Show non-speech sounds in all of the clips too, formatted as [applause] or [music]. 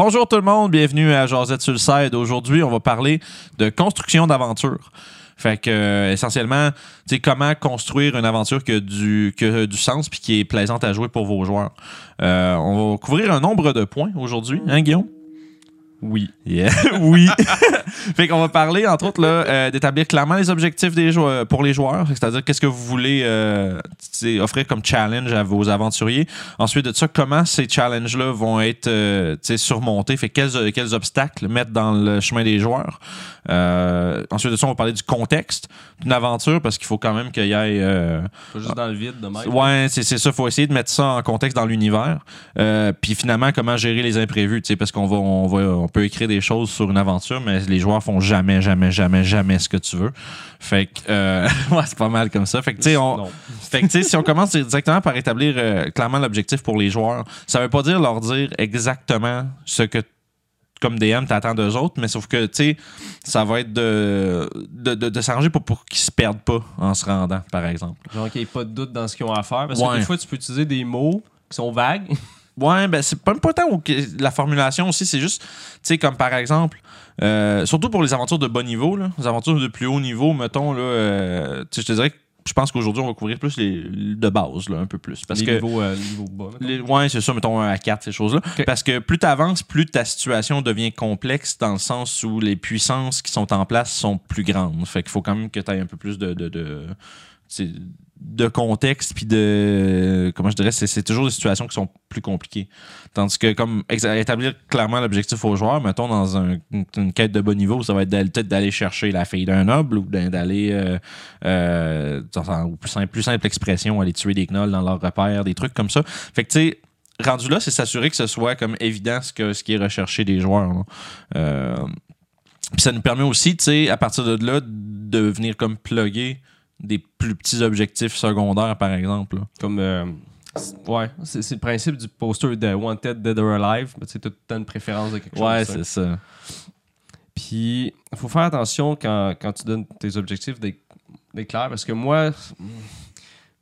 Bonjour tout le monde, bienvenue à Josette sur. Aujourd'hui, on va parler de construction d'aventure. Fait que euh, essentiellement, tu comment construire une aventure qui a du, qui du sens puis qui est plaisante à jouer pour vos joueurs. Euh, on va couvrir un nombre de points aujourd'hui, hein Guillaume? Oui. Yeah. [laughs] oui. [laughs] fait qu'on va parler, entre autres, là, euh, d'établir clairement les objectifs des joueurs, pour les joueurs. C'est-à-dire, qu'est-ce que vous voulez euh, offrir comme challenge à vos aventuriers. Ensuite de ça, comment ces challenges-là vont être euh, surmontés? Fait quels, quels obstacles mettre dans le chemin des joueurs? Euh, ensuite de ça, on va parler du contexte d'une aventure parce qu'il faut quand même qu'il y ait. euh, Pas juste dans le vide de même. Ouais, c'est c'est ça. faut essayer de mettre ça en contexte dans l'univers. Euh, puis finalement, comment gérer les imprévus. tu sais, Parce qu'on va, on va, on peut écrire des choses sur une aventure, mais les joueurs font jamais, jamais, jamais, jamais ce que tu veux. Fait que, euh, [laughs] ouais, c'est pas mal comme ça. Fait que, tu sais, on, Non. fait que, tu sais, si on commence directement par établir euh, clairement l'objectif pour les joueurs, ça veut pas dire leur dire exactement ce que comme DM, t'attends d'eux autres, mais sauf que, tu sais, ça va être de, de, de, de s'arranger pour, pour qu'ils se perdent pas en se rendant, par exemple. Genre qu'il n'y ait pas de doute dans ce qu'ils ont à faire. Parce Ouais. que des fois, tu peux utiliser des mots qui sont vagues. [laughs] Ouais, ben c'est pas, pas tant au- que- la formulation aussi, c'est juste, tu sais, comme par exemple, euh, surtout pour les aventures de bas niveau, là, les aventures de plus haut niveau, mettons, là, euh, je te dirais que je pense qu'aujourd'hui, on va couvrir plus les de base, là, un peu plus. Parce les que. niveaux, euh, niveaux bas. Les, ouais, c'est ça, mettons 1 à 4, ces choses-là. Parce que plus tu avances, plus ta situation devient complexe dans le sens où les puissances qui sont en place sont plus grandes. Fait qu'il faut quand même que tu aies un peu plus de. de, de sais, de contexte puis de comment je dirais c'est, c'est toujours des situations qui sont plus compliquées tandis que comme établir clairement l'objectif aux joueurs mettons dans un- une, quête de bas niveau ça va être peut-être d'aller chercher la fille d'un noble ou d'aller euh, euh, dans- plus simple, plus simple expression aller tuer des gnolls dans leur repère des trucs comme ça fait que tu sais rendu là c'est s'assurer que ce soit comme évident ce, que, ce qui est recherché des joueurs. Euh, puis ça nous permet aussi, tu sais, à partir de là, de venir comme plugger des plus petits objectifs secondaires, par exemple. là. Comme. euh, c'est- ouais, c'est c'est le principe du poster de Wanted Dead or Alive. mais sais, tu as une préférence de quelque Ouais, chose. ça. c'est ça. Puis, il faut faire attention quand, quand tu donnes tes objectifs d'être d'être clair. Parce que moi,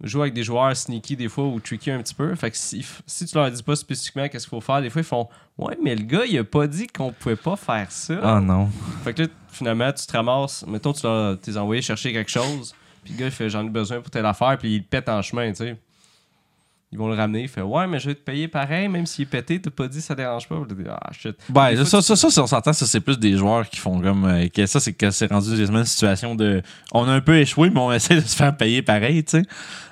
je joue avec des joueurs sneaky des fois ou tricky un petit peu. Fait que si, si tu leur dis pas spécifiquement qu'est-ce qu'il faut faire, des fois ils font Ouais, mais le gars, il a pas dit qu'on pouvait pas faire ça. Ah non. Fait que là, finalement, tu te ramasses. Mettons, tu leur- t'es envoyé chercher quelque chose. Puis le gars, il fait J'en ai besoin pour telle affaire. Puis il le pète en chemin, tu sais. Ils vont le ramener. Il fait Ouais, mais je vais te payer pareil, même s'il est pété. T'as pas dit ça dérange pas. Ah, shit. Ben, ça, fois, ça, ça, ça, on s'entend, ça, c'est plus des joueurs qui font comme. euh, que ça, c'est que c'est rendu quasiment une situation de. On a un peu échoué, mais on [laughs] essaie de se faire payer pareil, tu sais.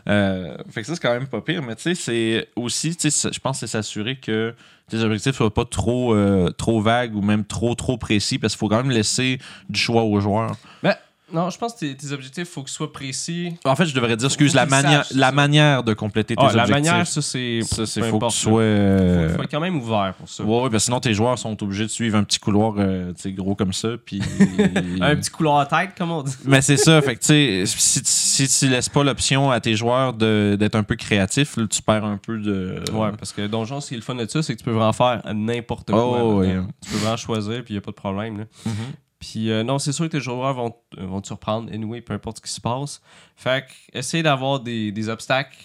Euh, fait que ça, c'est quand même pas pire, mais tu sais, c'est aussi, tu sais, je pense que c'est s'assurer que tes objectifs soient pas trop, euh, trop vagues ou même trop, trop précis, parce qu'il faut quand même laisser du choix aux joueurs. Ben, non, je pense que tes, tes objectifs, faut qu'ils soient précis. En fait, je devrais dire, excuse, la manière, la manière de compléter tes Ah, la objectifs. manière, ça, c'est. ça, c'est faut que tu sois. euh, Faut, faut être quand même ouvert pour ça. Ouais, ouais, parce que sinon tes joueurs sont obligés de suivre un petit couloir euh, tu sais, gros comme ça. Puis... [laughs] Un petit couloir à tête, comme on dit. Mais c'est ça, fait que tu sais, si, si tu laisses pas l'option à tes joueurs d'être un peu créatifs, là, tu perds un peu de. Ouais, parce que Donjon, ce qui est le fun de ça, c'est que tu peux vraiment faire n'importe Oh, quoi. ouais. maintenant. Tu peux vraiment choisir, puis il n'y a pas de problème. là. Mhm. Puis euh, non, c'est sûr que tes joueurs vont, vont te surprendre, anyway, peu importe ce qui se passe. Fait que, essaye d'avoir des, des obstacles.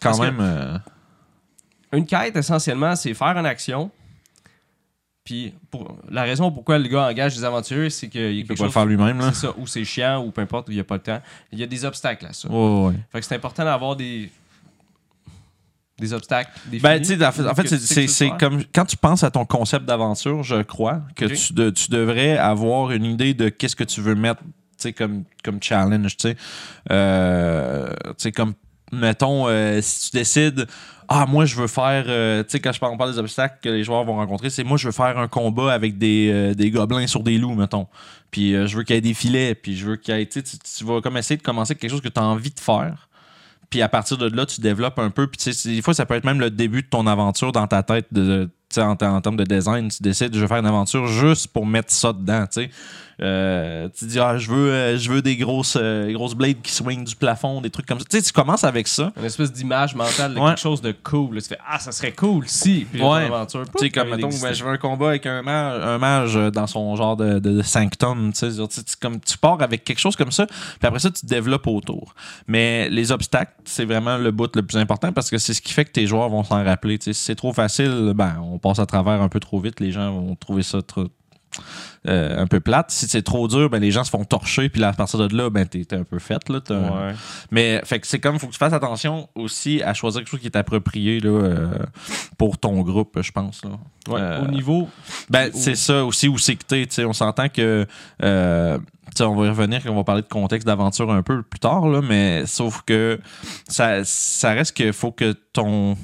Quand Parce même. euh, Une quête, essentiellement, c'est faire une action. Puis pour, la raison pourquoi le gars engage des aventuriers, c'est qu'il y a il peut pas le faire lui-même. Là. C'est ça, ou c'est chiant, ou peu importe, il n'y a pas le temps. Il y a des obstacles à ça. Ouais, ouais. Fait que c'est important d'avoir des. Des obstacles. Définis, Ben, tu sais, en fait, en fait, c'est- comme quand tu penses à ton concept d'aventure, je crois que tu, de- tu devrais avoir une idée de qu'est-ce que tu veux mettre tu sais, comme, comme challenge. Tu sais, Euh, tu sais, comme, mettons, euh, si tu décides, ah, moi, je veux faire, euh, tu sais, quand je parle, on parle des obstacles que les joueurs vont rencontrer, c'est moi, je veux faire un combat avec des, des gobelins sur des loups, mettons. Puis je veux qu'il y ait des filets, puis je veux qu'il y ait, tu, tu, vas comme essayer de commencer quelque chose que tu as envie de faire. Puis à partir de là, tu développes un peu. Puis tu sais, des fois, ça peut être même le début de ton aventure dans ta tête. De, en, en termes de design, tu décides, je vais faire une aventure juste pour mettre ça dedans. tu sais. Euh, tu dis, ah, je veux, euh, je veux des grosses, euh, grosses blades qui swingent du plafond, des trucs comme ça. Tu sais, tu commences avec ça. Une espèce d'image mentale de Ouais. quelque chose de cool. Tu fais Ah, ça serait cool si. Puis Ouais. aventure, Tu sais, comme, mettons, ben, je veux un combat avec un mage, un mage dans son genre de, de, de sanctum. Tu sais, tu comme, pars avec quelque chose comme ça, puis après ça, tu te développes autour. Mais les obstacles, c'est vraiment le bout le plus important parce que c'est ce qui fait que tes joueurs vont s'en rappeler. Si c'est trop facile, ben, on passe à travers un peu trop vite. Les gens vont trouver ça trop. Euh, un peu plate. Si c'est trop dur, ben les gens se font torcher, puis là, à partir de là, ben t'es un peu fait. Là, Ouais. mais fait que c'est comme faut que tu fasses attention aussi à choisir quelque chose qui est approprié là, euh, pour ton groupe, je pense. Là. Ouais, Euh, Au niveau. ben, c'est ça aussi où c'est que t'es. On s'entend que. on va y revenir on va parler de contexte d'aventure un peu plus tard, là, mais sauf que ça, ça reste qu'il faut que ton,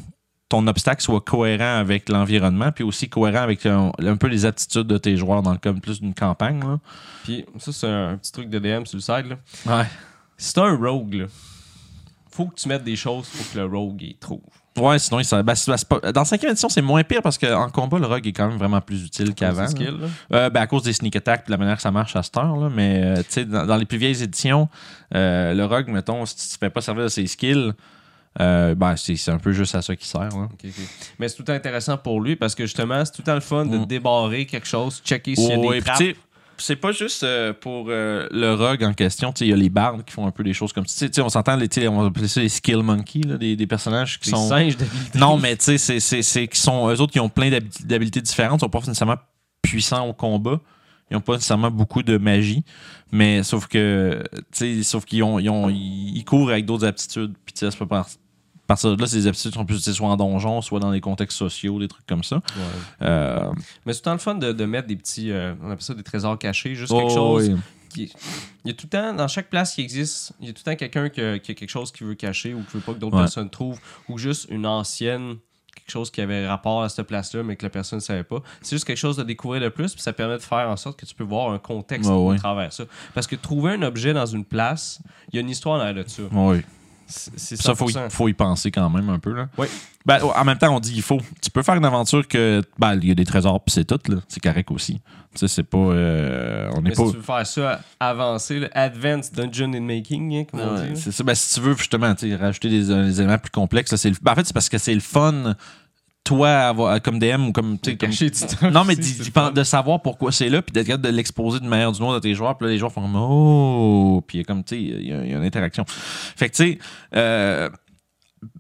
ton obstacle soit cohérent avec l'environnement, puis aussi cohérent avec un, un peu les aptitudes de tes joueurs dans le cas plus d'une campagne. Là. Puis ça, c'est un petit truc de DM sur le side. Là. Ouais. Si t'as un rogue, là, faut que tu mettes des choses pour que le rogue il trouve. Ouais, sinon, il s'en- ben, c'est- c'est pas- dans 5 édition, c'est moins pire parce qu'en combat, le rogue est quand même vraiment plus utile qu'avant. C'est. Euh, ben, à cause des sneak attacks et la manière que ça marche à cette heure. Là, mais euh, tu sais, dans, dans les plus vieilles éditions, euh, le rogue, mettons, si tu ne fais pas servir de ses skills, euh, ben, c'est un peu juste à ça qui sert. Là. Mais c'est tout le temps intéressant pour lui parce que justement, c'est tout le temps le fun de Mm. débarrer quelque chose, checker s'il y a des puis trappes. tu sais, c'est pas juste euh, pour euh, le rogue en question. Tu sais, Il y a les bardes qui font un peu des choses comme ça. Tu sais, tu sais, On s'entend, les, tu sais, on va appeler ça les skill monkeys, là, des, des personnages qui Des sont. singes d'habilité. Non, mais tu sais, c'est- c'est c'est qui sont eux autres qui ont plein d'habi- d'habilités différentes. Ils sont pas nécessairement puissants au combat. Ils ont pas nécessairement beaucoup de magie. Mais sauf que, tu sais, sauf qu'ils ont, ils ont, ils ils courent avec d'autres aptitudes. Puis tu sais, c'est pas partir de là, ces aptitudes sont plus soit en donjon, soit dans des contextes sociaux, des trucs comme ça. Ouais. Euh, Mais c'est tout le temps le fun de, de mettre des petits, euh, on appelle ça des trésors cachés, juste oh, quelque chose oui. qui. Il y a tout le temps, dans chaque place qui existe, il y a tout le temps quelqu'un qui, a- qui a quelque chose qu'il veut cacher ou qui veut pas que d'autres Ouais. personnes trouvent, ou juste une ancienne, quelque chose qui avait rapport à cette place-là, mais que la personne ne savait pas. C'est juste quelque chose de découvrir de plus, puis ça permet de faire en sorte que tu peux voir un contexte ouais. travers ça. Parce que trouver un objet dans une place, il y a une histoire derrière de ça. Oui. C'est Ça, faut y, 100%. faut y penser quand même un peu. Là. Oui. Ben, en même temps, on dit il faut. Tu peux faire une aventure que. Ben, il y a des trésors, puis c'est tout. là. C'est correct aussi. Tu sais, c'est pas. euh, on Mais pas. si tu veux faire ça avancé, Advanced Dungeon in Making, hein, comme on dit. c'est ça. Ben, si tu veux justement rajouter des, euh, des éléments plus complexes, là, le- ben, en fait, c'est parce que c'est le fun, toi, avoir- comme DM ou comme. tu du temps non, mais aussi, de savoir pourquoi c'est là, puis d'être capable de l'exposer d'une manière d'une autre à tes joueurs. Puis là, les joueurs font comme Oh! Puis il y a comme, tu sais, il y, a- il y a une interaction. Fait que, tu sais, euh,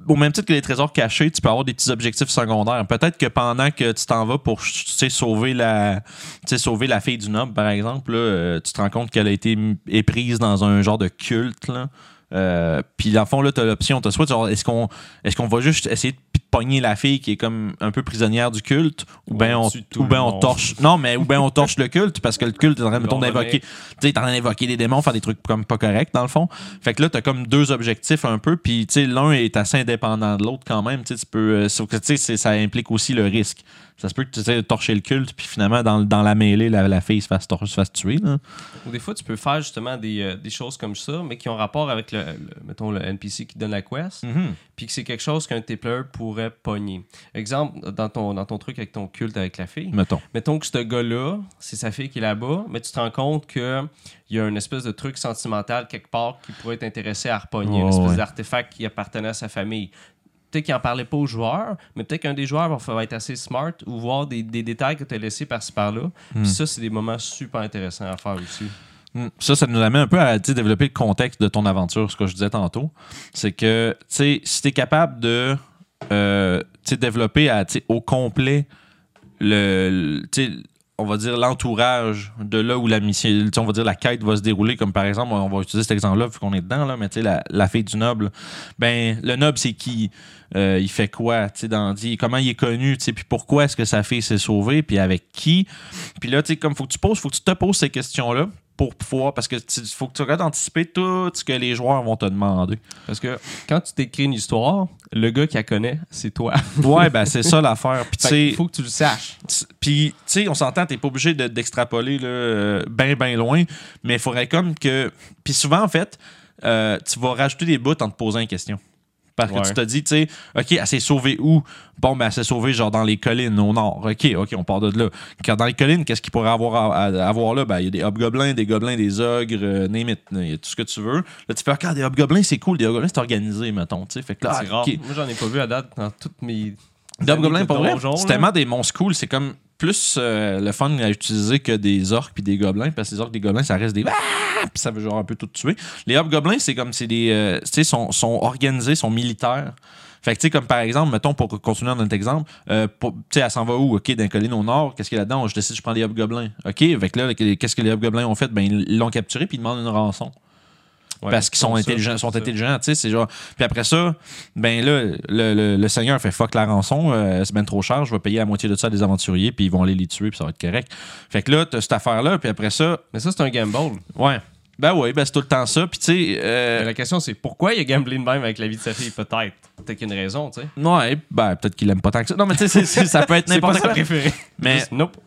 au même titre que les trésors cachés, tu peux avoir des petits objectifs secondaires. Peut-être que pendant que tu t'en vas pour tu sais, sauver la tu sauver la fille du noble, par exemple, là, euh, tu te rends compte qu'elle a été éprise dans un genre de culte. Là. Euh, puis dans le fond, là, tu as l'option, t'as soit genre, est-ce qu'on est-ce qu'on va juste essayer de pogner la fille qui est comme un peu prisonnière du culte, ou bien on, ou ben on torche. Non, mais ou bien on torche le culte parce que le culte est en train mettons, d'invoquer. Tu sais, en train d'invoquer des démons, faire des trucs comme pas corrects dans le fond. Fait que là, t'as comme deux objectifs un peu, puis tu sais, l'un est assez indépendant de l'autre quand même. Tu sais, tu peux. euh, sauf que tu sais, ça implique aussi le risque. Ça se peut que tu essaies de torcher le culte, puis finalement, dans, dans la mêlée, la, la fille se fasse, se fasse tuer. Là. Ou des fois, tu peux faire justement des, euh, des choses comme ça, mais qui ont rapport avec le, le- mettons, le NPC qui donne la quest, puis que c'est quelque chose qu'un de tes players pourrait pogner. Exemple, dans ton, dans ton truc avec ton culte avec la fille, Mettons. mettons que ce gars-là, c'est sa fille qui est là-bas, mais tu te rends compte qu'il y a une espèce de truc sentimental quelque part qui pourrait t'intéresser à repogner, une Oh, espèce ouais. d'artefact qui appartenait à sa famille. Peut-être qu'il n'en parlait pas aux joueurs, mais peut-être qu'un des joueurs va être assez smart ou voir des, des détails que tu as laissés par-ci par-là. Hmm. Puis ça, c'est des moments super intéressants à faire aussi. Mm. Ça, ça nous amène un peu à développer le contexte de ton aventure, ce que je disais tantôt. C'est que, tu sais, si tu es capable de euh, développer à, au complet le, on va dire l'entourage de là où la mission, on va dire la quête va se dérouler, comme par exemple, on va utiliser cet exemple-là vu qu'on est dedans, là, mais tu sais, la, la fille du noble, ben, le noble, c'est qui? Euh, il fait quoi? Tu sais, dans dit, comment il est connu? Tu sais, puis pourquoi est-ce que sa fille s'est sauvée? Puis avec qui? Puis là, tu sais, comme faut que tu poses, faut que tu te poses ces questions-là pour pouvoir, parce que faut que tu regardes anticiper tout ce que les joueurs vont te demander. Parce que quand tu t'écris une histoire, le gars qui la connaît, c'est toi. [laughs] Ouais, ben c'est ça l'affaire. Puis sais, faut que tu le saches. puis, tu sais, on s'entend, t'es pas obligé de- d'extrapoler là, bien, bien loin, mais il faudrait comme que. Puis souvent, en fait, euh, tu vas rajouter des bouts en te posant une question. Parce que Ouais. tu te dis, tu sais, OK, elle s'est sauvée où? Bon, ben, elle s'est sauvée, genre, dans les collines au nord. OK, OK, on part de là. Quand dans les collines, qu'est-ce qu'il pourrait avoir à, à- avoir là? Ben, il y a des hobgoblins, des gobelins, des ogres, euh, name it. Il y a tout ce que tu veux. Là, tu fais, OK, des hobgoblins, c'est cool. Des hobgoblins, c'est organisé, mettons. Tu sais, fait que là, c'est rare. OK. Moi, j'en ai pas vu à date dans toutes mes. Des hobgoblins, pour vrai, c'est tellement des monstres cool. C'est comme plus euh, le fun à utiliser que des orques puis des gobelins. Parce que les orques des gobelins, ça reste des. Ah! Puis ça veut genre un peu tout tuer. Les hobgoblins, c'est comme c'est des. euh, tu sais, sont, sont organisés, sont militaires. Fait que, tu sais, comme par exemple, mettons, pour continuer dans notre exemple, euh, tu sais, elle s'en va où? OK, d'un colline au nord, qu'est-ce qu'il y a là-dedans? Je décide, je prends les hobgoblins. OK, fait que là, qu'est-ce que les hobgoblins ont fait? Ben, ils l'ont capturé puis ils demandent une rançon Ouais, parce qu'ils sont ça, intelligents, sont ça. intelligents, sais, c'est genre. Puis après ça, ben là, le, le- le seigneur fait fuck la rançon, euh, c'est ben trop cher, je vais payer la moitié de ça à des aventuriers, puis ils vont aller les tuer, puis ça va être correct. Fait que là, t'as cette affaire-là, puis après ça, Mais ça, c'est un gamble. ouais. Ben oui, ben c'est tout le temps ça, puis tu sais. euh, la question, c'est pourquoi il a gamblé de même avec la vie de sa fille, peut-être. Peut-être qu'il y a une raison, tu sais. Ouais, ben peut-être qu'il aime pas tant que ça. Non, mais tu sais, ça peut être [laughs] n'importe sa quoi. préférée. Mais Juste, nope.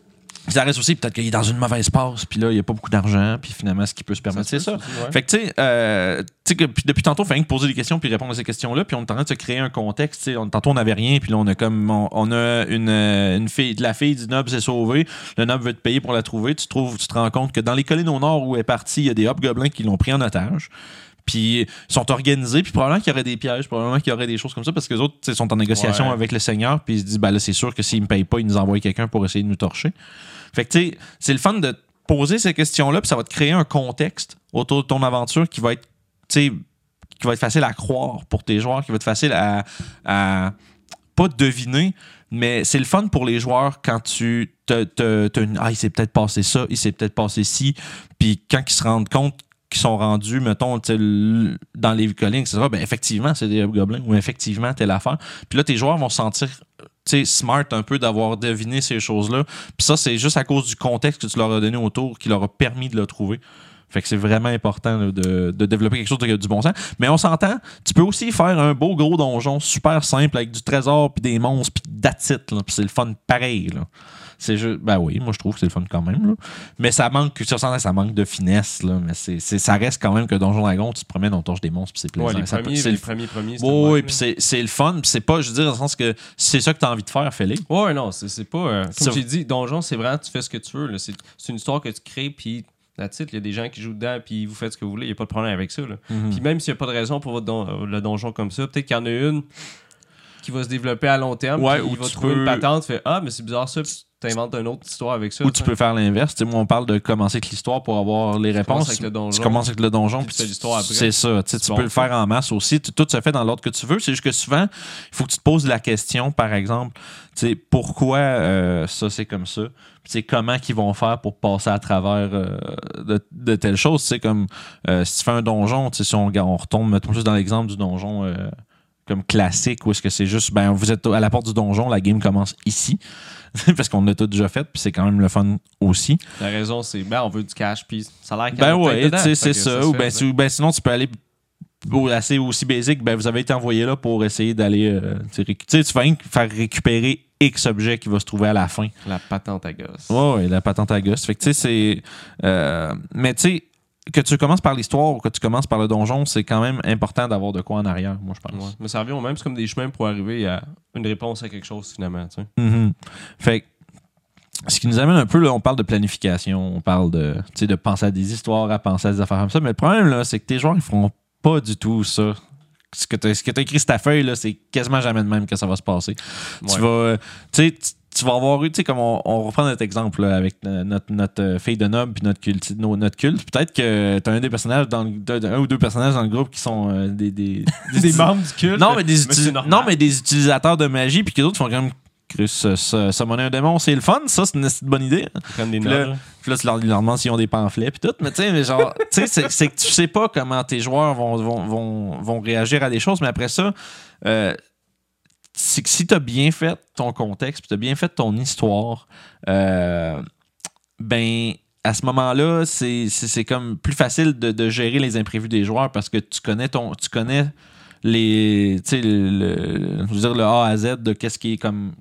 Ça reste aussi, peut-être qu'il est dans une mauvaise passe, puis là, il n'y a pas beaucoup d'argent, puis finalement, ce qu'il peut se permettre, c'est ça. Ouais. Fait que, tu sais, euh, depuis tantôt, il poser des questions puis répondre à ces questions-là. Puis on est en train de se créer un contexte. On, tantôt, on n'avait rien. Puis là, on a comme. On, on a une, euh, une fille. La fille du noble s'est sauvée. Le noble veut te payer pour la trouver. Tu, trouves, tu te rends compte que dans les collines au nord où elle est partie, il y a des hobgoblins qui l'ont pris en otage. Puis ils sont organisés. Puis probablement qu'il y aurait des pièges. Probablement qu'il y aurait des choses comme ça. Parce que les autres, sont en négociation Ouais. avec le seigneur. Puis ils se disent, ben là, c'est sûr que s'ils me payent pas, ils nous envoient quelqu'un pour essayer de nous torcher. Fait que, tu sais, c'est le fun de poser ces questions-là, puis ça va te créer un contexte autour de ton aventure qui va être, tu sais, qui va être facile à croire pour tes joueurs, qui va être facile à, à pas deviner, mais c'est le fun pour les joueurs quand tu te, te- te- ah, il s'est peut-être passé ça, il s'est peut-être passé ci, puis quand ils se rendent compte qu'ils sont rendus, mettons, dans les collines, etc., ben effectivement, c'est des hobgoblins, ou effectivement, telle affaire. Puis là, tes joueurs vont se sentir smart un peu d'avoir deviné ces choses-là. Puis ça, c'est juste à cause du contexte que tu leur as donné autour qui leur a permis de le trouver. Fait que c'est vraiment important de, de développer quelque chose de, du bon sens. Mais on s'entend, tu peux aussi faire un beau gros donjon super simple avec du trésor puis des monstres puis là. Puis c'est le fun pareil. C'est juste, ben oui, moi je trouve que c'est le fun quand même. là. Mais ça manque, ça, s'entend, ça manque de finesse. Là. Mais c'est, ça reste quand même que Donjon Dragon, tu te promènes, on torche des monstres puis c'est plaisant. Ouais, les Ça premiers, c'est les le premiers, premiers, c'était oui, puis c'est, le fun. Puis c'est pas, je veux dire, dans le sens que c'est ça que tu as envie de faire, fais-le. Ouais, non, c'est pas. euh, comme j'ai dit, Donjon, c'est vraiment, tu fais ce que tu veux. C'est une histoire que tu crées, puis la titre, il y a des gens qui jouent dedans, puis vous faites ce que vous voulez, il n'y a pas de problème avec ça. là. Mhm. Puis même s'il n'y a pas de raison pour votre don- euh, le donjon comme ça, peut-être qu'il y en a une qui va se développer à long terme, Ouais, ou il va trouver peux- une patente, fait Ah, mais c'est bizarre ça, puis t'inventes une autre histoire avec ça. Ou tu peux faire l'inverse. Tu moi, on parle de commencer avec l'histoire pour avoir les réponses. commences avec le donjon. Tu commences avec le donjon. Puis puis tu l'histoire après. C'est ça. Tu tu peux le faire en masse aussi. Tout se fait dans l'ordre que tu veux. C'est juste que souvent, il faut que tu te poses la question, par exemple, tu pourquoi euh, ça, c'est comme ça? Tu comment qu'ils vont faire pour passer à travers euh, de, de telles choses? Tu sais, comme euh, si tu fais un donjon, tu si on, on retombe, mettons juste dans l'exemple du donjon comme classique, où est-ce que c'est juste, ben, vous êtes à la porte du donjon, la game commence ici. [laughs] Parce qu'on l'a tout déjà fait, puis c'est quand même le fun aussi. La raison, c'est Ben, on veut du cash, puis ça a l'air Ben ouais, tu sais, c'est ça. Ou ben, si- ben, sinon, tu peux aller assez aussi basique, ben vous avez été envoyé là pour essayer d'aller. euh, tu vas faire récupérer X objet qui va se trouver à la fin. La patente à gosse. Ouais, ouais, la patente à gosse. Fait que tu sais, c'est. euh, mais tu sais, que tu commences par l'histoire ou que tu commences par le donjon, c'est quand même important d'avoir de quoi en arrière, moi, je pense. Ouais. Mais ça revient au même, c'est comme des chemins pour arriver à une réponse à quelque chose finalement. tu sais. Mhm. Fait que, ce qui nous amène un peu, là, on parle de planification, on parle de, de penser à des histoires, à penser à des affaires comme ça. Mais le problème, là, c'est que tes joueurs, ils feront pas du tout ça. Ce que tu as écrit sur ta feuille, là, c'est quasiment jamais de même que ça va se passer. Tu vas. Tu sais, tu- vas avoir eu, tu sais, comme on, on reprend notre exemple là, avec notre, notre euh, fille de noble puis notre culte. no- notre culte. Peut-être que tu as un des personnages, dans le- un ou deux personnages dans le groupe qui sont euh, des, des, [laughs] Des membres du culte. non, mais des, non, mais utilisateurs de magie, puis que d'autres font ça, ça, summoner un démon, c'est le fun, ça, c'est une bonne idée. Prennent des Puis là. Puis là, tu leur, demandes s'ils ont des pamphlets, puis tout. Mais tu sais, mais genre, [laughs] tu sais, c'est, c'est que tu sais pas comment tes joueurs vont, vont, vont, vont réagir à des choses, mais après ça, euh, si tu as bien fait ton contexte, tu as bien fait ton histoire, euh, ben, à ce moment-là, c'est, comme plus facile de, gérer les imprévus des joueurs parce que tu connais ton. Tu connais les. Le, dire, le A à Z de qu'est-ce qui est comme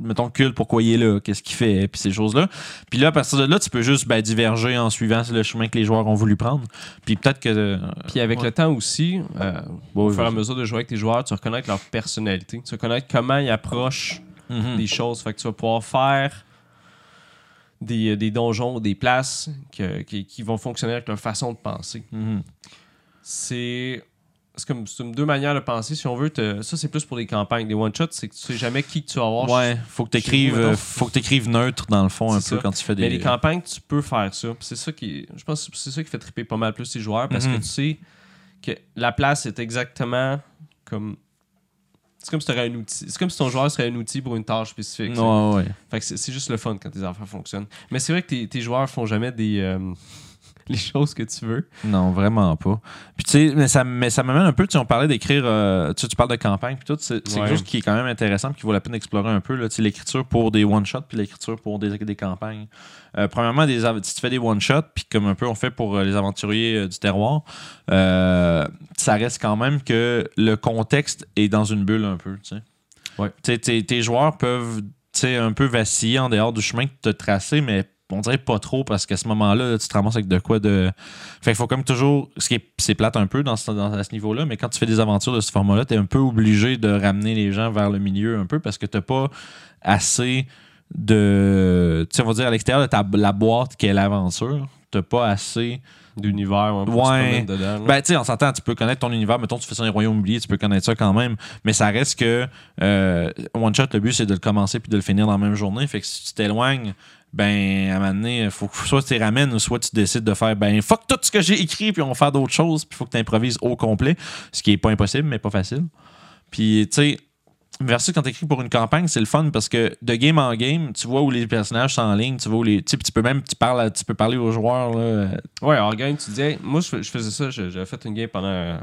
mettons, culte, pourquoi il est là, qu'est-ce qu'il fait, puis ces choses-là. Puis là, à partir de là, tu peux juste ben, diverger en suivant le chemin que les joueurs ont voulu prendre. Puis peut-être que. euh, Puis avec ouais. le temps aussi, euh, au fur et à mesure de jouer avec tes joueurs, tu reconnais leur personnalité. Tu reconnais comment ils approchent Mhm. des choses. Fait que tu vas pouvoir faire des, des donjons, des places que- qui, qui vont fonctionner avec leur façon de penser. Mhm. C'est. C'est comme, c'est deux manières de penser. Si on veut, te- ça c'est plus pour les campagnes. Des one-shots, c'est que tu sais jamais qui que tu vas avoir. Ouais, faut que tu vous, mettons. faut que t'écrives neutre dans le fond un peu quand tu fais des. Mais les campagnes, tu peux faire ça. C'est ça qui, je pense, que c'est ça qui fait triper pas mal plus les joueurs parce Mhm. que tu sais que la place est exactement comme. C'est comme si un outil. C'est comme si ton joueur serait un outil pour une tâche spécifique. sais. Ouais. Fait que c'est juste le fun quand tes affaires fonctionnent. Mais c'est vrai que tes, tes joueurs font jamais des euh, [laughs] les choses que tu veux. Non, vraiment pas. Puis tu sais, mais ça, mais ça m'amène un peu, tu on parlait d'écrire, euh, tu tu parles de campagne, puis tout, c'est Ouais. quelque chose qui est quand même intéressant, puis qui vaut la peine d'explorer un peu, là, tu sais, l'écriture pour des one-shots, puis l'écriture pour des, des campagnes. Euh, premièrement, des, si tu fais des one-shots, puis comme un peu on fait pour euh, les aventuriers du terroir, ça reste quand même que le contexte est dans une bulle un peu, tu sais. Ouais. Tu sais, tes, tes joueurs peuvent, tu sais, un peu vaciller en dehors du chemin que tu as tracé, mais on dirait pas trop parce qu'à ce moment-là, tu te ramasses avec de quoi de. Fait qu'il faut comme toujours. Ce qui est, c'est plate un peu dans ce, dans- à ce niveau-là, mais quand tu fais des aventures de ce format-là, tu es un peu obligé de ramener les gens vers le milieu un peu parce que tu pas assez de. Tu sais, on va dire à l'extérieur de ta, la boîte qui est l'aventure, tu pas assez. D'univers, ouais, pour Ouais. se dedans. Ben, tu sais, on s'entend, tu peux connaître ton univers. Mettons, tu fais ça dans les royaumes oubliés, tu peux connaître ça quand même. Mais ça reste que euh, One Shot, le but, c'est de le commencer puis de le finir dans la même journée. Fait que si tu t'éloignes, ben, à un moment donné, faut que soit tu les ramènes ou soit tu décides de faire, ben, fuck tout ce que j'ai écrit puis on va faire d'autres choses. Puis faut que tu improvises au complet. Ce qui est pas impossible, mais pas facile. Puis, tu sais, versus quand tu écris pour une campagne, c'est le fun parce que de game en game, tu vois où les personnages sont en ligne, tu vois où les. Tu tu peux même tu parles, tu peux parler aux joueurs. Là, Ouais, hors game, tu disais, moi je, fais- je faisais ça, j'avais fait une game pendant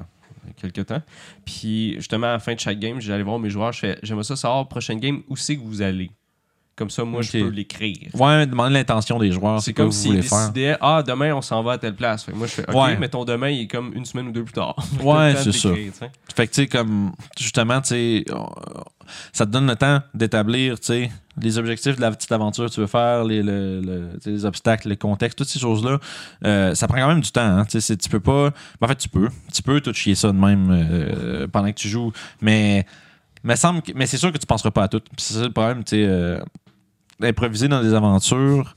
quelques temps. Puis justement, à la fin de chaque game, j'allais voir mes joueurs, je fais, j'aimerais ça savoir, prochaine game, où c'est que vous allez? Comme ça, moi, je peux l'écrire. Ouais, demander l'intention des joueurs. C'est comme s'ils voulez faire. décidaient, ah, demain, on s'en va à telle place. Fait que moi, je fais, ok, Ouais. mais ton demain, il est comme une semaine ou deux plus tard. [laughs] Ouais, c'est ça. d'écrire, tu sais. Fait que, tu sais, comme, justement, tu sais, ça te donne le temps d'établir, tu sais, les objectifs de la petite aventure que tu veux faire, les, le- les obstacles, le contexte, toutes ces choses-là. Euh, ça prend quand même du temps, hein, tu sais, c'est- tu peux pas... ben, en fait, tu peux. Tu peux tout chier ça de même euh, pendant que tu joues, mais... Mais, semble que- mais c'est sûr que tu penseras pas à tout. C'est ça le problème, tu sais, euh, improviser dans des aventures,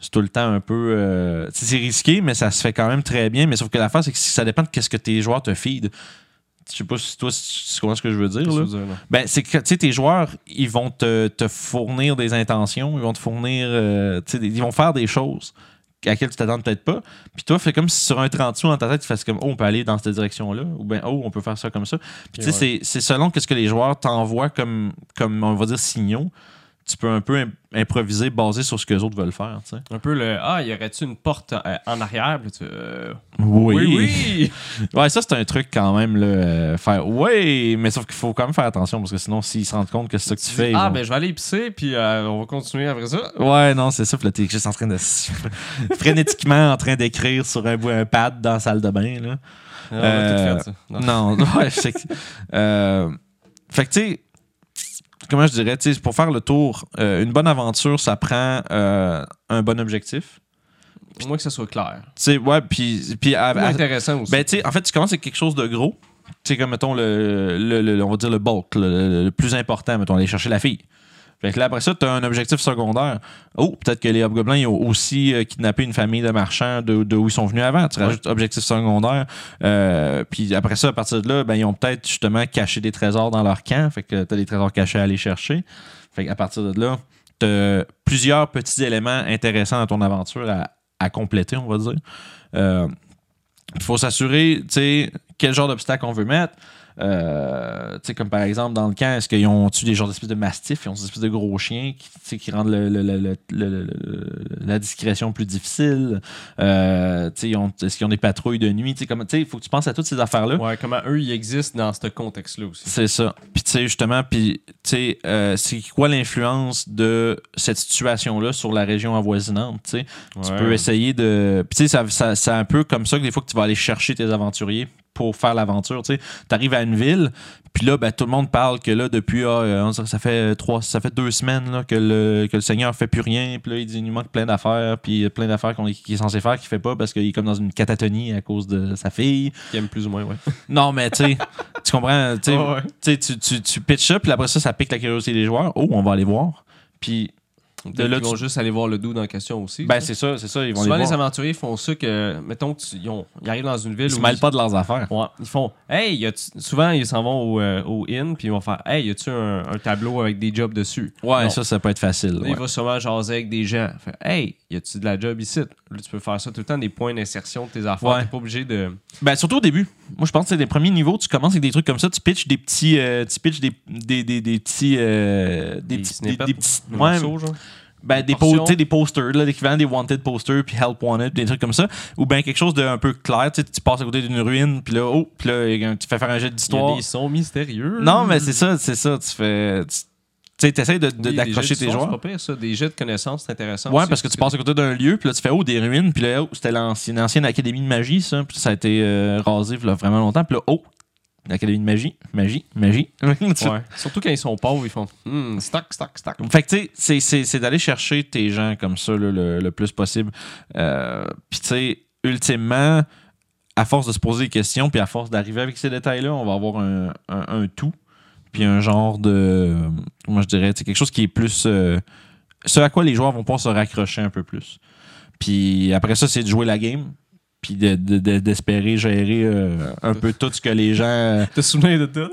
c'est tout le temps un peu. euh, c'est risqué, mais ça se fait quand même très bien. Mais sauf que l'affaire, c'est que ça dépend de ce que tes joueurs te feed. Je sais pas si toi, tu comprends ce que je veux dire. Là. Ben, c'est que tes joueurs, ils vont te, te fournir des intentions, ils vont te fournir. euh, ils vont faire des choses à laquelle tu t'attends peut-être pas. Puis toi, fais comme si sur un 30 sous dans ta tête, tu fasses comme Oh, on peut aller dans cette direction-là, ou bien Oh, on peut faire ça comme ça. Puis tu sais, Ouais. c'est- c'est selon ce que les joueurs t'envoient comme, comme, on va dire, signaux. Tu peux un peu im- improviser basé sur ce que les autres veulent faire. tu sais. Un peu le, ah, y aurait-tu une porte euh, en arrière? Puis tu euh, Oui, oui, oui. [laughs] Ouais, ça, c'est un truc quand même, là, euh, faire oui, mais sauf qu'il faut quand même faire attention parce que sinon, s'ils se rendent compte que c'est ça que tu fais. ah, ben je vais aller épicer, puis euh, on va continuer après ça. Ouais, non, c'est ça. Puis là, t'es juste en train de. [laughs] frénétiquement en train d'écrire sur un, un pad dans la salle de bain, là. On a Euh, tout fait, ça. Non. Non, [laughs] ouais, fait que, tu sais, comment je dirais, pour faire le tour, euh, une bonne aventure, ça prend euh, un bon objectif. Au moins que ça soit clair. Tu sais, ouais, puis. puis intéressant aussi. ben, en fait, tu commences avec quelque chose de gros. Tu sais, comme, mettons, le, le- le- on va dire le bulk, le plus important, mettons, aller chercher la fille. Fait que là, après ça, tu as un objectif secondaire. Oh, peut-être que les hobgoblins ils ont aussi euh, kidnappé une famille de marchands de, de où ils sont venus avant. Tu rajoutes objectif secondaire. Euh, puis après ça, à partir de là, ben, ils ont peut-être justement caché des trésors dans leur camp. Fait que tu as des trésors cachés à aller chercher. Fait qu'à partir de là, tu as plusieurs petits éléments intéressants dans ton aventure à, à compléter, on va dire. Euh, il faut s'assurer, tu sais, quel genre d'obstacle on veut mettre. Euh, tu sais, comme par exemple, dans le camp, est-ce qu'ils ont tu des genres d'espèces de mastifs, ils ont des espèces de gros chiens qui, qui rendent le- le- le- le- le- le- la discrétion plus difficile. Euh, est-ce qu'ils ont des patrouilles de nuit? Il faut que tu penses à toutes ces affaires-là. Ouais, comment eux, ils existent dans ce contexte-là aussi. C'est ça. Puis tu sais, justement, puis tu sais, euh, c'est quoi l'influence de cette situation-là sur la région avoisinante, tu sais? Tu Ouais. peux essayer de. Puis tu sais, ça, ça- c'est un peu comme ça que des fois que tu vas aller chercher tes aventuriers pour faire l'aventure. Tu arrives à une ville, puis là, ben, tout le monde parle que là, depuis, ah, euh, ça fait trois, ça fait deux semaines là, que, le, que le Seigneur fait plus rien, puis là, il dit il nous manque plein d'affaires, puis plein d'affaires qu'il est censé faire qu'il fait pas parce qu'il est comme dans une catatonie à cause de sa fille. Qui aime plus ou moins, ouais. [laughs] Non, mais tu sais, tu comprends, Ouais, tu, tu, tu pitches ça, puis après ça, ça pique la curiosité des joueurs. Oh, on va aller voir. Puis, Là, qu'ils vont tu- juste aller voir le doux dans la question aussi. ben, c'est ça, c'est ça, ils vont Souvent, les aventuriers font ça que, mettons, tu- ils, ont- ils arrivent dans une ville Ils se où mêlent pas de leurs affaires. Ouais, ils font Hey, y souvent ils s'en vont au, euh, au inn puis ils vont faire Hey, y a-tu un, un tableau avec des jobs dessus Ouais, Non. ça, ça peut être facile. Là, ouais. Il va sûrement jaser avec des gens. Fait, hey, y a-tu de la job ici Là, tu peux faire ça tout le temps, des points d'insertion de tes affaires. Ouais. T'es pas obligé de. Ben, surtout au début. Moi, je pense que c'est les premiers niveaux, tu commences avec des trucs comme ça, tu pitches des petits. euh, tu pitches des, des, des, des petits. euh, des, Des petits. snippets, des, des petits. des ouais, morceaux, genre. Ben, des, po- des posters, l'équivalent des Wanted posters, puis Help Wanted, des trucs comme ça. Ou bien quelque chose de un peu clair, tu passes à côté d'une ruine, puis là, oh, puis là, tu fais faire un jet d'histoire. des sons mystérieux. Non, mais c'est ça, c'est ça. Tu fais. Tu tu des d'accrocher tes joueurs. C'est pas pire, ça. Des jets de connaissances, c'est intéressant. Ouais, aussi, parce que tu passes à côté d'un lieu, puis là, tu fais, oh, des ruines, puis là, oh, c'était l'ancienne, ancienne académie de magie, ça, puis ça a été euh, rasé là, vraiment longtemps, puis là, oh, l'académie de magie, magie, magie. [laughs] Ouais. Surtout quand ils sont pauvres, ils font Hmm, stock, stock, stock. Fait que, tu sais, c'est- c'est c'est d'aller chercher tes gens comme ça là, le, le plus possible. Euh, puis, tu sais, ultimement, à force de se poser des questions, puis à force d'arriver avec ces détails-là, on va avoir un, un- un tout, puis un genre de. Moi, je dirais, c'est quelque chose qui est plus. euh, ce à quoi les joueurs vont pouvoir se raccrocher un peu plus. Puis après ça, c'est de jouer la game, puis de- de- de- d'espérer gérer euh, un peu tout ce que les gens. euh, Te souviens de ça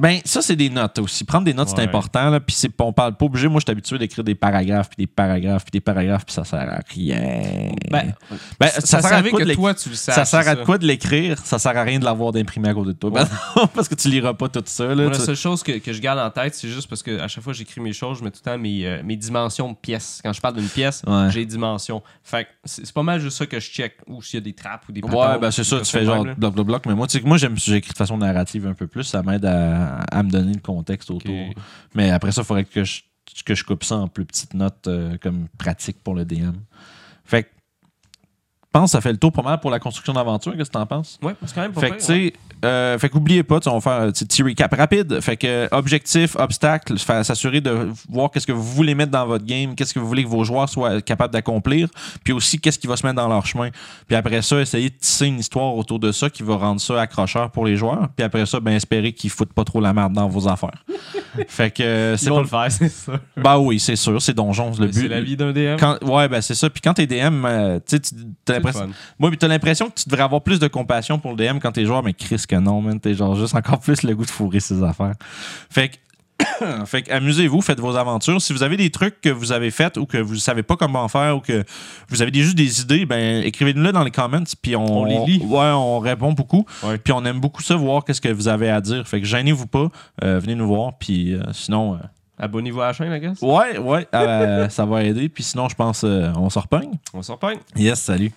ben, ça, c'est des notes aussi. Prendre des notes, c'est important. Là. Puis c'est, on parle pas obligé. Moi, je suis habitué d'écrire des paragraphes, puis des paragraphes, puis des paragraphes, puis ça sert à rien. Ben, Ben, ça, ça, sert à quoi que de toi, tu le saches. ça sert à quoi de l'écrire? Ça sert à rien de l'avoir d'imprimé à côté de toi. Ouais. [laughs] Parce que tu liras pas tout ça. Là, Moi, la seule chose que, que je garde en tête, c'est juste parce que à chaque fois que j'écris mes choses, je mets tout le temps mes, euh, mes dimensions de pièces. Quand je parle d'une pièce, Ouais. j'ai les dimensions. Fait que c'est c'est pas mal juste ça que je check. Ou s'il y a des trappes ou des Ouais, ben c'est ça, tu fais genre même, là. bloc, bloc, bloc. Mais moi, tu sais que moi, j'aime, j'écris de façon narrative un peu plus. Ça m'aide à, à me donner le contexte autour. Mais après ça, il faudrait que je, que je coupe ça en plus petites notes euh, comme pratique pour le DM. Fait que, pense que ça fait le tour pas mal pour la construction d'aventure. Qu'est-ce que t'en penses? Ouais, c'est quand même pas Fait que, tu sais, euh, fait qu'oubliez pas, on va faire un petit recap rapide. Fait que, objectif, obstacle, s'assurer de voir qu'est-ce que vous voulez mettre dans votre game, qu'est-ce que vous voulez que vos joueurs soient capables d'accomplir, puis aussi qu'est-ce qui va se mettre dans leur chemin. Puis après ça, essayer de tisser une histoire autour de ça qui va rendre ça accrocheur pour les joueurs. Puis après ça, ben, espérer qu'ils foutent pas trop la merde dans vos affaires. [laughs] fait que, euh, c'est pas... le faire, c'est ça. Bah oui, c'est sûr, c'est donjon, le but. C'est la vie d'un DM. Quand, ouais, ben c'est ça. Puis quand t'es DM, euh, tu sais, l'impression. Moi, t'as l'impression que tu devrais avoir plus de compassion pour le DM quand t'es joueur, mais Chris que non, man. T'es genre juste encore plus le goût de fourrer ses affaires. Fait que. [coughs] fait que amusez-vous, faites vos aventures. Si vous avez des trucs que vous avez fait ou que vous savez pas comment faire ou que vous avez juste des idées, ben écrivez-nous-le dans les comments puis on, On les lit. Ouais, on répond beaucoup. Puis on aime beaucoup ça, voir qu'est-ce que vous avez à dire. Fait que gênez-vous pas, euh, venez nous voir. Puis euh, sinon, euh, Abonnez-vous à la chaîne, I guess. ouais, ouais, ça va aider. Puis sinon, je pense, on se repogne. On s'en repogne. Yes, salut.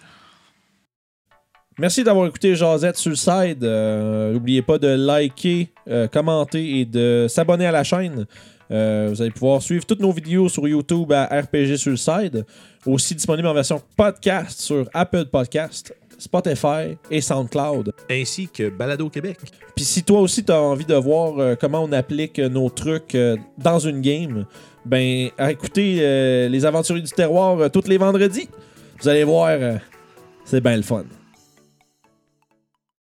Merci d'avoir écouté le side. Euh, N'oubliez pas de liker, euh, commenter et de s'abonner à la chaîne. Euh, vous allez pouvoir suivre toutes nos vidéos sur YouTube à RPG sur le side. Aussi disponible en version podcast sur Apple Podcast, Spotify et SoundCloud. ainsi que Balado Québec. Puis si toi aussi tu as envie de voir euh, comment on applique nos trucs dans une game, ben écoutez les aventuriers du terroir tous les vendredis. Vous allez voir, c'est bien le fun.